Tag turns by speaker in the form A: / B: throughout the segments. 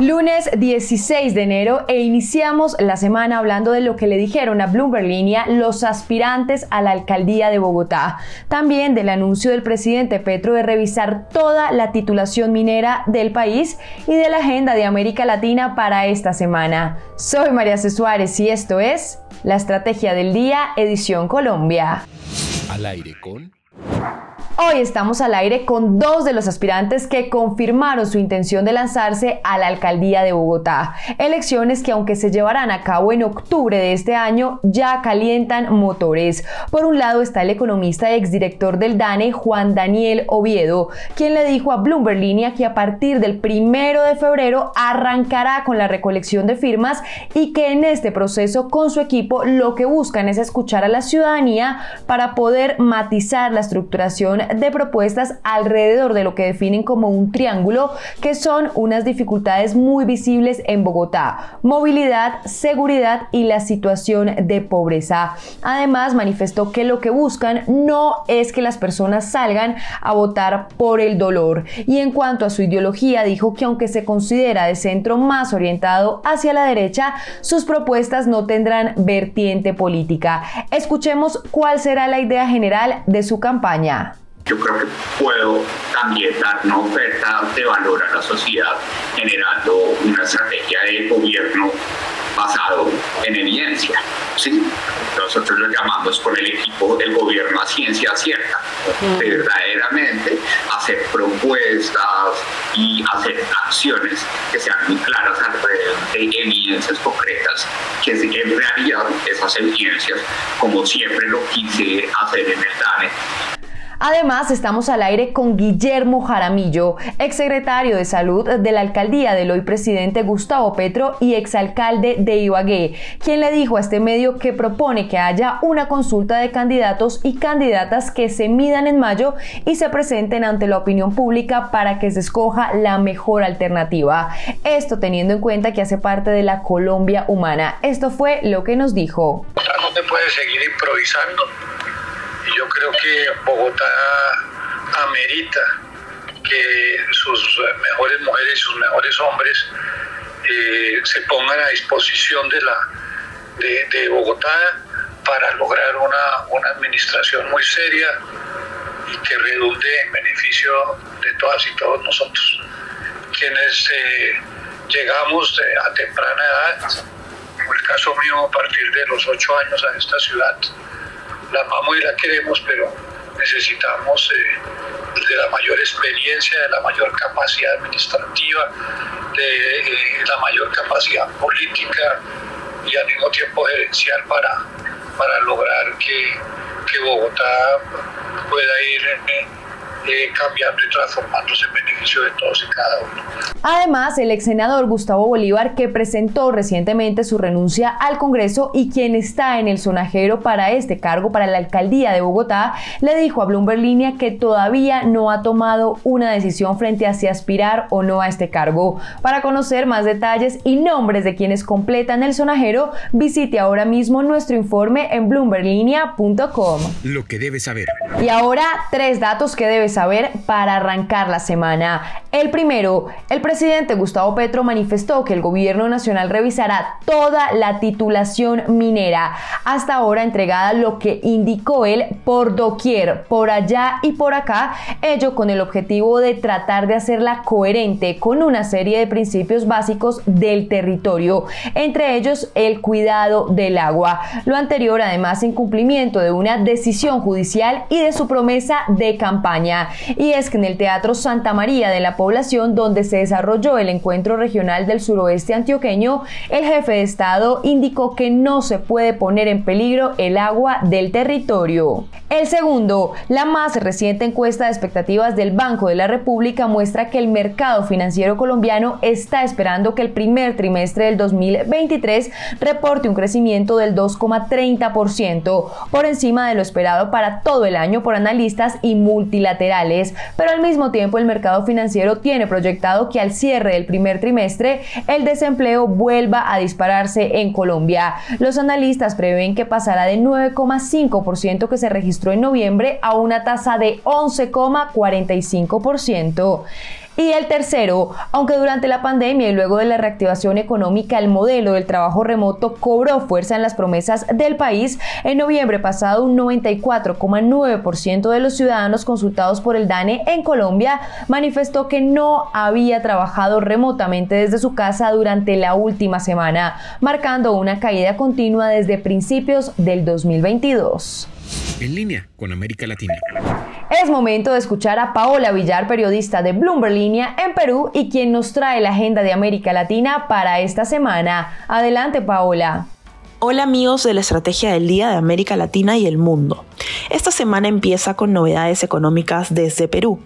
A: Lunes 16 de enero e iniciamos la semana hablando de lo que le dijeron a Bloomberg Línea los aspirantes a la alcaldía de Bogotá. También del anuncio del presidente Petro de revisar toda la titulación minera del país y de la agenda de América Latina para esta semana. Soy María C. Suárez y esto es La Estrategia del Día, edición Colombia.
B: Al aire con...
A: Hoy estamos al aire con dos de los aspirantes que confirmaron su intención de lanzarse a la alcaldía de Bogotá. Elecciones que aunque se llevarán a cabo en octubre de este año, ya calientan motores. Por un lado está el economista y exdirector del DANE, Juan Daniel Oviedo, quien le dijo a Bloomberg Línea que a partir del primero de febrero arrancará con la recolección de firmas y que en este proceso con su equipo lo que buscan es escuchar a la ciudadanía para poder matizar la estructuración de propuestas alrededor de lo que definen como un triángulo, que son unas dificultades muy visibles en Bogotá, movilidad, seguridad y la situación de pobreza. Además, manifestó que lo que buscan no es que las personas salgan a votar por el dolor. Y en cuanto a su ideología, dijo que aunque se considera de centro más orientado hacia la derecha, sus propuestas no tendrán vertiente política. Escuchemos cuál será la idea general de su campaña
C: yo creo que puedo también dar una oferta de valor a la sociedad generando una estrategia de gobierno basado en evidencia. ¿sí? Nosotros lo llamamos con el equipo del gobierno a ciencia cierta, verdaderamente hacer propuestas y hacer acciones que sean muy claras alrededor de evidencias concretas, que en realidad esas evidencias, como siempre lo quise hacer en el DANE,
A: Además, estamos al aire con Guillermo Jaramillo, exsecretario de Salud de la alcaldía del hoy presidente Gustavo Petro y exalcalde de Ibagué, quien le dijo a este medio que propone que haya una consulta de candidatos y candidatas que se midan en mayo y se presenten ante la opinión pública para que se escoja la mejor alternativa. Esto teniendo en cuenta que hace parte de la Colombia humana. Esto fue lo que nos dijo.
D: No se puede seguir improvisando yo creo que Bogotá amerita que sus mejores mujeres y sus mejores hombres eh, se pongan a disposición de, la, de, Bogotá para lograr una, administración muy seria y que redunde en beneficio de todas y todos nosotros. Quienes eh, llegamos a temprana edad, como el caso mío a partir de los ocho años a esta ciudad, la amamos y la queremos, pero necesitamos eh, de la mayor experiencia, de la mayor capacidad administrativa, de eh, la mayor capacidad política y al mismo tiempo gerencial para, para lograr que, que Bogotá pueda ir en eh, cambiando y transformándose en beneficio de todos y cada uno.
A: Además, el ex senador Gustavo Bolívar, que presentó recientemente su renuncia al Congreso y quien está en el sonajero para este cargo, para la alcaldía de Bogotá, le dijo a Bloomberg Línea que todavía no ha tomado una decisión frente a si aspirar o no a este cargo. Para conocer más detalles y nombres de quienes completan el sonajero, visite ahora mismo nuestro informe en bloomberglinea.com.
B: Lo que debes saber.
A: Y ahora, tres datos que debes saber para arrancar la semana. El primero, el presidente Gustavo Petro manifestó que el gobierno nacional revisará toda la titulación minera hasta ahora entregada, lo que indicó él por doquier, por allá y por acá, ello con el objetivo de tratar de hacerla coherente con una serie de principios básicos del territorio, entre ellos el cuidado del agua. Lo anterior además en cumplimiento de una decisión judicial y de su promesa de campaña y es que en el Teatro Santa María de la población donde se desarrolló el encuentro regional del suroeste antioqueño, el jefe de Estado indicó que no se puede poner en peligro el agua del territorio. El segundo, la más reciente encuesta de expectativas del Banco de la República muestra que el mercado financiero colombiano está esperando que el primer trimestre del 2023 reporte un crecimiento del 2,30%, por encima de lo esperado para todo el año por analistas y multilaterales pero al mismo tiempo el mercado financiero tiene proyectado que al cierre del primer trimestre el desempleo vuelva a dispararse en Colombia. Los analistas prevén que pasará de 9,5% que se registró en noviembre a una tasa de 11,45%. Y el tercero, aunque durante la pandemia y luego de la reactivación económica el modelo del trabajo remoto cobró fuerza en las promesas del país, en noviembre pasado un 94,9% de los ciudadanos consultados por el DANE en Colombia manifestó que no había trabajado remotamente desde su casa durante la última semana, marcando una caída continua desde principios del 2022
B: en línea con América Latina.
A: Es momento de escuchar a Paola Villar, periodista de Bloomberg Línea en Perú y quien nos trae la agenda de América Latina para esta semana. Adelante, Paola.
E: Hola amigos de la Estrategia del Día de América Latina y el Mundo. Esta semana empieza con novedades económicas desde Perú.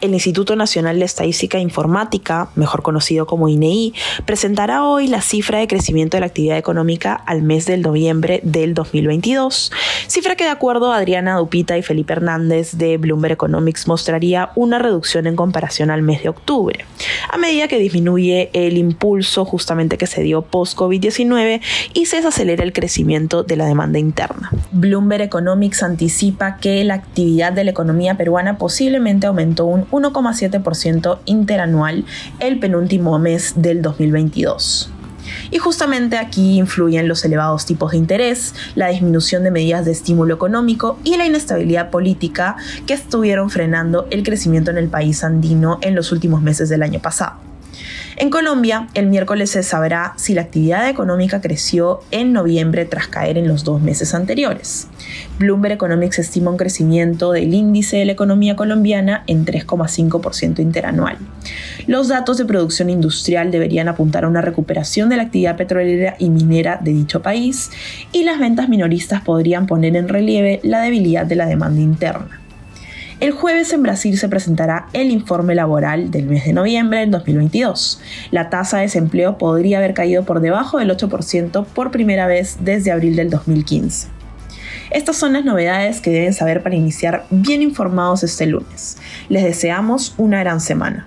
E: El Instituto Nacional de Estadística e Informática, mejor conocido como INEI, e presentará hoy la cifra de crecimiento de la actividad económica al mes del noviembre del 2022, cifra que de acuerdo a Adriana Dupita y Felipe Hernández de Bloomberg Economics mostraría una reducción en comparación al mes de octubre, a medida que disminuye el impulso justamente que se dio post-COVID-19 y se desacelera el crecimiento de la demanda interna. Bloomberg Economics que la actividad de la economía peruana posiblemente aumentó un 1,7% interanual el penúltimo mes del 2022. Y justamente aquí influyen los elevados tipos de interés, la disminución de medidas de estímulo económico y la inestabilidad política que estuvieron frenando el crecimiento en el país andino en los últimos meses del año pasado. En Colombia, el miércoles se sabrá si la actividad económica creció en noviembre tras caer en los dos meses anteriores. Bloomberg Economics estima un crecimiento del índice de la economía colombiana en 3,5% interanual. Los datos de producción industrial deberían apuntar a una recuperación de la actividad petrolera y minera de dicho país y las ventas minoristas podrían poner en relieve la debilidad de la demanda interna. El jueves en Brasil se presentará el informe laboral del mes de noviembre del 2022. La tasa de desempleo podría haber caído por debajo del 8% por primera vez desde abril del 2015. Estas son las novedades que deben saber para iniciar bien informados este lunes. Les deseamos una gran semana.